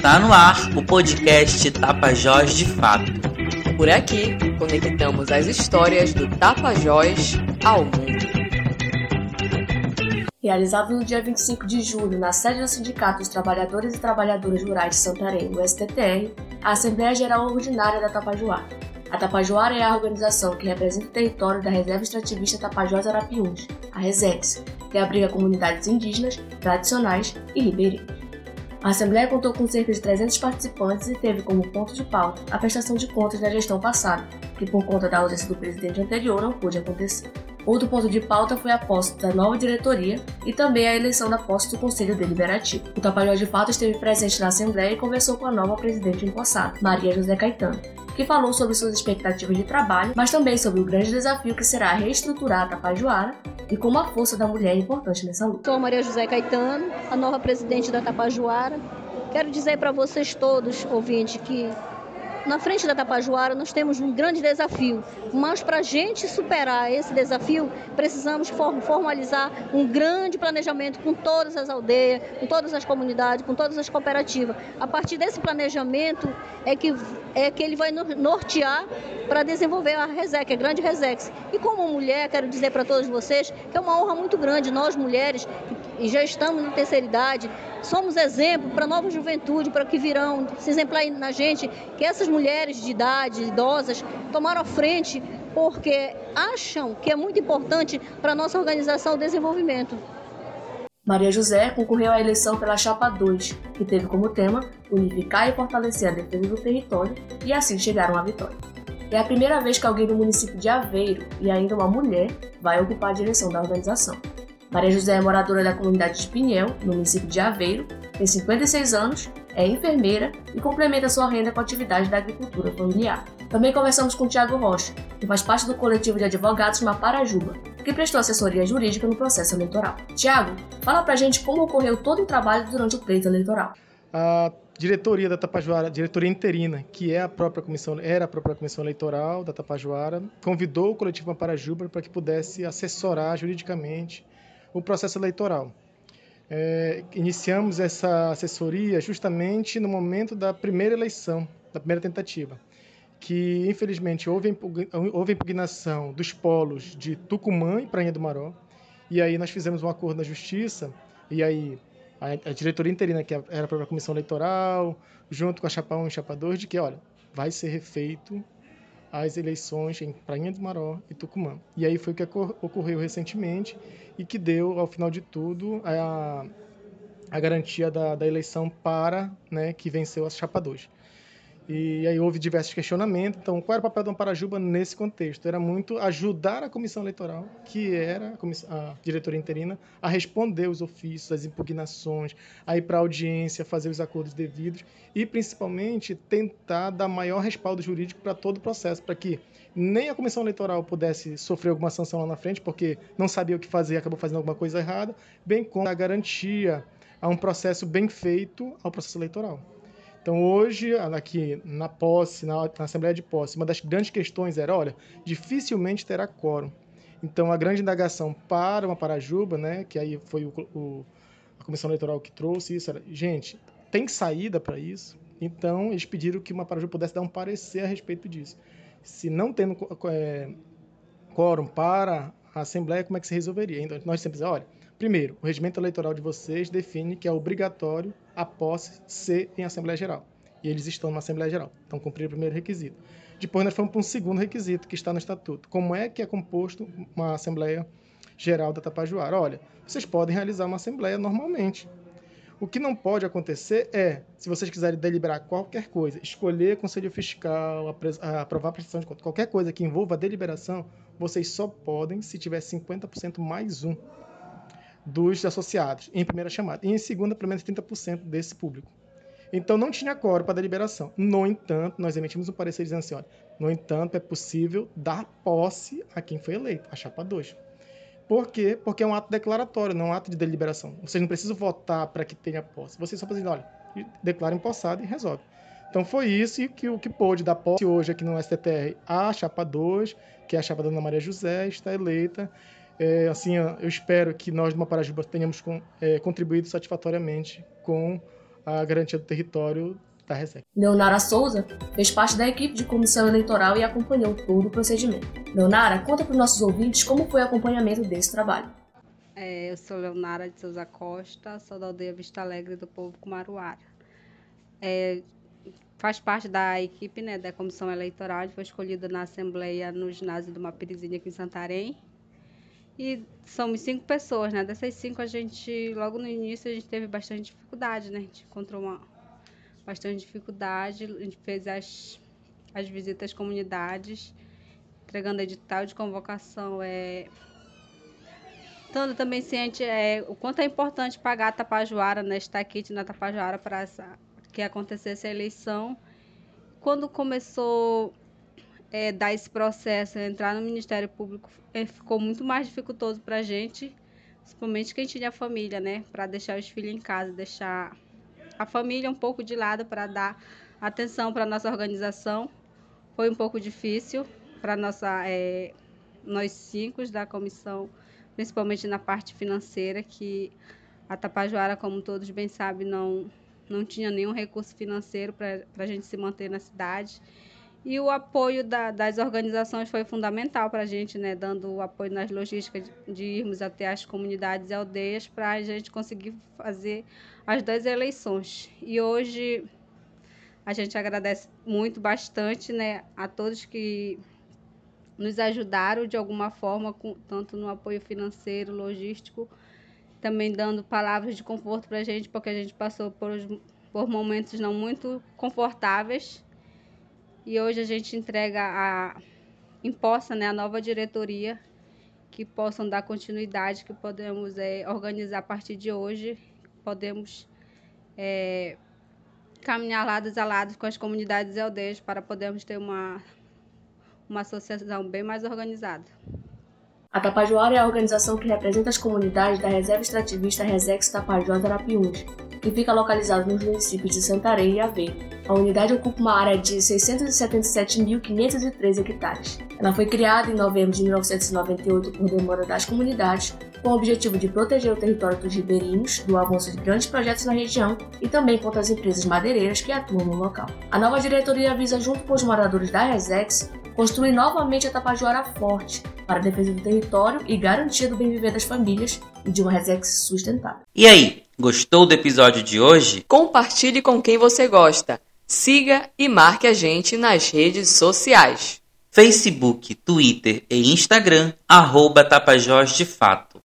Está no ar o podcast Tapajós de Fato. Por aqui, conectamos as histórias do Tapajós ao mundo. Realizado no dia 25 de julho, na sede do Sindicato dos Trabalhadores e Trabalhadoras Rurais de Santarém, o STTR, a Assembleia Geral Ordinária da Tapajoara. A Tapajoara é a organização que representa o território da Reserva Extrativista Tapajós Arapiuns, a RESEX, que abriga comunidades indígenas, tradicionais e ribeirinhas. A Assembleia contou com cerca de 300 participantes e teve como ponto de pauta a prestação de contas da gestão passada, que por conta da ausência do presidente anterior não pôde acontecer. Outro ponto de pauta foi a posse da nova diretoria e também a eleição da posse do Conselho Deliberativo. O Tapajós de Fato esteve presente na Assembleia e conversou com a nova presidente empossada, Maria José Caetano, que falou sobre suas expectativas de trabalho, mas também sobre o grande desafio que será reestruturar a Tapajoara e como a força da mulher é importante nessa luta. Sou Maria José Caetano, a nova presidente da Tapajoara. Quero dizer para vocês todos, ouvintes, que na frente da Tapajoara nós temos um grande desafio, mas para a gente superar esse desafio, precisamos formalizar um grande planejamento com todas as aldeias, com todas as comunidades, com todas as cooperativas. A partir desse planejamento é que, é que ele vai nortear para desenvolver a RESEC, a grande RESEX. E como mulher, quero dizer para todos vocês que é uma honra muito grande, nós mulheres, e já estamos na terceira idade, somos exemplo para a nova juventude, para que virão se exemplar na gente, que essas mulheres de idade, idosas, tomaram a frente porque acham que é muito importante para a nossa organização o desenvolvimento. Maria José concorreu à eleição pela Chapa 2, que teve como tema unificar e fortalecer a defesa do território e assim chegaram à vitória. É a primeira vez que alguém do município de Aveiro e ainda uma mulher vai ocupar a direção da organização. Maria José é moradora da comunidade de Pinhel, no município de Aveiro, tem 56 anos, é enfermeira e complementa sua renda com a atividade da agricultura familiar. Também conversamos com Tiago Rocha, que faz parte do coletivo de advogados Maparajuba, que prestou assessoria jurídica no processo eleitoral. Tiago, fala pra gente como ocorreu todo o trabalho durante o pleito eleitoral. A diretoria da Tapajoara, diretoria interina, que é a própria comissão, era a própria comissão eleitoral da Tapajoara, convidou o coletivo Maparajuba para que pudesse assessorar juridicamente o processo eleitoral. É, iniciamos essa assessoria justamente no momento da primeira eleição, da primeira tentativa, que infelizmente houve, houve impugnação dos polos de Tucumã e Prainha do Maró, e aí nós fizemos um acordo na justiça, e aí a, a diretoria interina, que era a própria comissão eleitoral, junto com a Chapa 1 e Chapa 2, de que, olha, vai ser refeito as eleições em Prainha do Maró e Tucumã. E aí foi o que ocorreu recentemente e que deu, ao final de tudo, a, a garantia da, da eleição para né, que venceu a Chapa 2. E aí houve diversos questionamentos. Então, qual era o papel do Amparajuba nesse contexto? Era muito ajudar a comissão eleitoral, que era a, a diretoria interina, a responder os ofícios, as impugnações, a ir para a audiência, fazer os acordos devidos e, principalmente, tentar dar maior respaldo jurídico para todo o processo, para que nem a comissão eleitoral pudesse sofrer alguma sanção lá na frente, porque não sabia o que fazer e acabou fazendo alguma coisa errada, bem como a garantia a um processo bem feito ao processo eleitoral. Então, hoje, aqui na posse, na, na, Assembleia de Posse, uma das grandes questões era: olha, dificilmente terá quórum. Então, a grande indagação para uma Parajuba, né, que aí foi o, o, a comissão eleitoral que trouxe isso, era: gente, tem saída para isso? Então, eles pediram que uma Parajuba pudesse dar um parecer a respeito disso. Se não tendo é, quórum para a Assembleia, como é que se resolveria? Então, nós sempre dizemos: olha Primeiro, o regimento eleitoral de vocês define que é obrigatório a posse ser em Assembleia Geral. E eles estão na Assembleia Geral. Então, cumpriram o primeiro requisito. Depois, nós fomos para um segundo requisito, que está no Estatuto. Como é que é composto uma Assembleia Geral da Tapajoara? Olha, vocês podem realizar uma Assembleia normalmente. O que não pode acontecer é, se vocês quiserem deliberar qualquer coisa, escolher conselho fiscal, aprovar a prestação de conta, qualquer coisa que envolva a deliberação, vocês só podem se tiver 50% mais um dos associados, em primeira chamada. E em segunda, pelo menos 30% desse público. Então, não tinha quórum para deliberação. No entanto, nós emitimos um parecer dizendo assim, olha, no entanto, é possível dar posse a quem foi eleito, a chapa 2. Por quê? Porque é um ato declaratório, não é um ato de deliberação. Vocês não precisam votar para que tenha posse. Vocês só precisam, olha, declara empossado e resolve. Então foi isso que o que pôde dar posse hoje aqui no STTR a chapa 2, que é a chapa da Ana Maria José, está eleita é, assim, eu espero que nós do Maparajuba tenhamos com, é, contribuído satisfatoriamente com a garantia do território da Resex. Leonara Souza fez parte da equipe de comissão eleitoral e acompanhou todo o procedimento. Leonara, conta para os nossos ouvintes como foi o acompanhamento desse trabalho. É, eu sou Leonara de Souza Costa, sou da aldeia Vista Alegre do povo Kumaruara. É, faz parte da equipe né, da comissão eleitoral, foi escolhida na Assembleia no ginásio do Mapirizinho aqui em Santarém. E somos cinco pessoas, né? Dessas cinco, a gente, logo no início, a gente teve bastante dificuldade, né? A gente encontrou uma, bastante dificuldade. A gente fez as, as visitas às comunidades, entregando edital de convocação. É, estando também ciente é, o quanto é importante pagar a Tapajoara, né, estar aqui na Tapajoara para que acontecesse a eleição. Quando começou é, dar esse processo, entrar no Ministério Público, é, ficou muito mais dificultoso para a gente, principalmente quem tinha família, né, para deixar os filhos em casa, deixar a família um pouco de lado para dar atenção para nossa organização. Foi um pouco difícil para nossa é, nós cinco da comissão, principalmente na parte financeira, que a Tapajoara, como todos bem sabem, não não tinha nenhum recurso financeiro para a gente se manter na cidade. E o apoio da, das organizações foi fundamental para a gente, né, dando o apoio nas logísticas de, irmos até as comunidades e aldeias para a gente conseguir fazer as duas eleições. E hoje a gente agradece muito, bastante, né, a todos que nos ajudaram de alguma forma, com, tanto no apoio financeiro, logístico, também dando palavras de conforto para a gente, porque a gente passou por, por momentos não muito confortáveis e hoje a gente entrega a imposta, né, a nova diretoria que possam dar continuidade, que podemos é, organizar a partir de hoje, podemos é, caminhar lados a lado com as comunidades e aldeias para podermos ter uma, uma associação bem mais organizada. A Tapajoara é a organização que representa as comunidades da Reserva Extrativista Resex Tapajós Arapiuns, que fica localizado nos municípios de Santarém e Aveiro. A unidade ocupa uma área de 677.503 hectares. Ela foi criada em novembro de 1998 por demanda das comunidades, com o objetivo de proteger o território dos ribeirinhos do avanço de grandes projetos na região e também contra as empresas madeireiras que atuam no local. A nova diretoria visa, junto com os moradores da Resex, construir novamente a Tapajoara forte para a defesa do território e garantia do bem viver das famílias e de uma Resex sustentável. E aí, Gostou do episódio de hoje? Compartilhe com quem você gosta. Siga e marque a gente nas redes sociais. Facebook, Twitter e Instagram, arroba Tapajós de Fato.